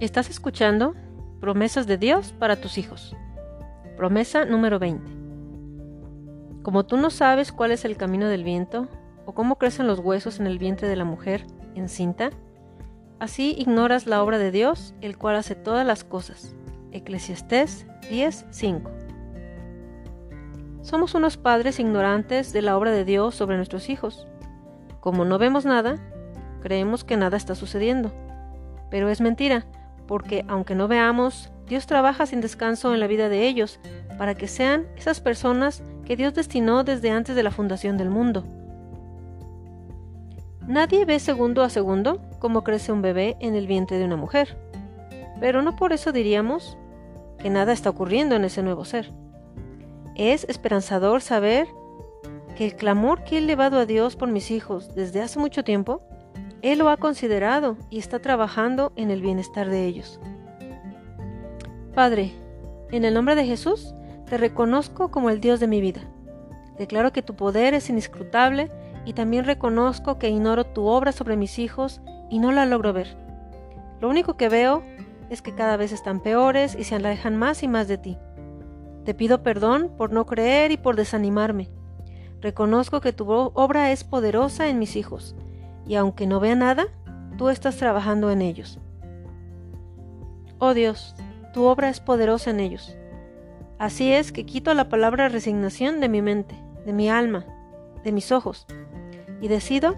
Estás escuchando promesas de Dios para tus hijos. Promesa número 20. Como tú no sabes cuál es el camino del viento o cómo crecen los huesos en el vientre de la mujer encinta, así ignoras la obra de Dios, el cual hace todas las cosas. Eclesiastés 10:5. Somos unos padres ignorantes de la obra de Dios sobre nuestros hijos. Como no vemos nada, creemos que nada está sucediendo. Pero es mentira, porque aunque no veamos, Dios trabaja sin descanso en la vida de ellos, para que sean esas personas que Dios destinó desde antes de la fundación del mundo. Nadie ve segundo a segundo cómo crece un bebé en el vientre de una mujer, pero no por eso diríamos que nada está ocurriendo en ese nuevo ser. Es esperanzador saber que el clamor que he elevado a Dios por mis hijos desde hace mucho tiempo él lo ha considerado y está trabajando en el bienestar de ellos. Padre, en el nombre de Jesús, te reconozco como el Dios de mi vida. Declaro que tu poder es inescrutable y también reconozco que ignoro tu obra sobre mis hijos y no la logro ver. Lo único que veo es que cada vez están peores y se alejan más y más de ti. Te pido perdón por no creer y por desanimarme. Reconozco que tu obra es poderosa en mis hijos y aunque no vea nada, tú estás trabajando en ellos. Oh Dios, tu obra es poderosa en ellos. Así es que quito la palabra resignación de mi mente, de mi alma, de mis ojos, y decido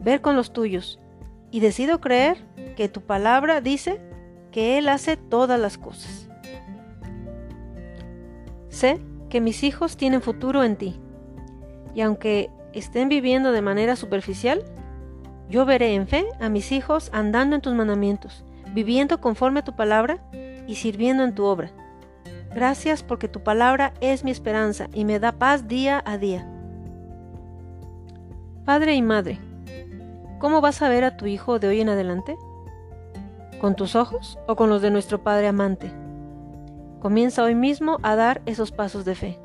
ver con los tuyos, y decido creer que tu palabra dice que Él hace todas las cosas. Sé que mis hijos tienen futuro en ti, y aunque estén viviendo de manera superficial, yo veré en fe a mis hijos andando en tus mandamientos, viviendo conforme a tu palabra y sirviendo en tu obra. Gracias porque tu palabra es mi esperanza y me da paz día a día. Padre y Madre, ¿cómo vas a ver a tu hijo de hoy en adelante? ¿Con tus ojos o con los de nuestro Padre amante? Comienza hoy mismo a dar esos pasos de fe.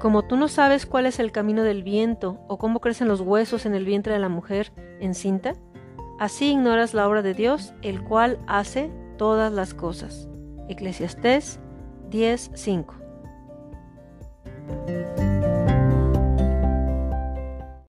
Como tú no sabes cuál es el camino del viento o cómo crecen los huesos en el vientre de la mujer encinta, así ignoras la obra de Dios, el cual hace todas las cosas. Eclesiastés 10:5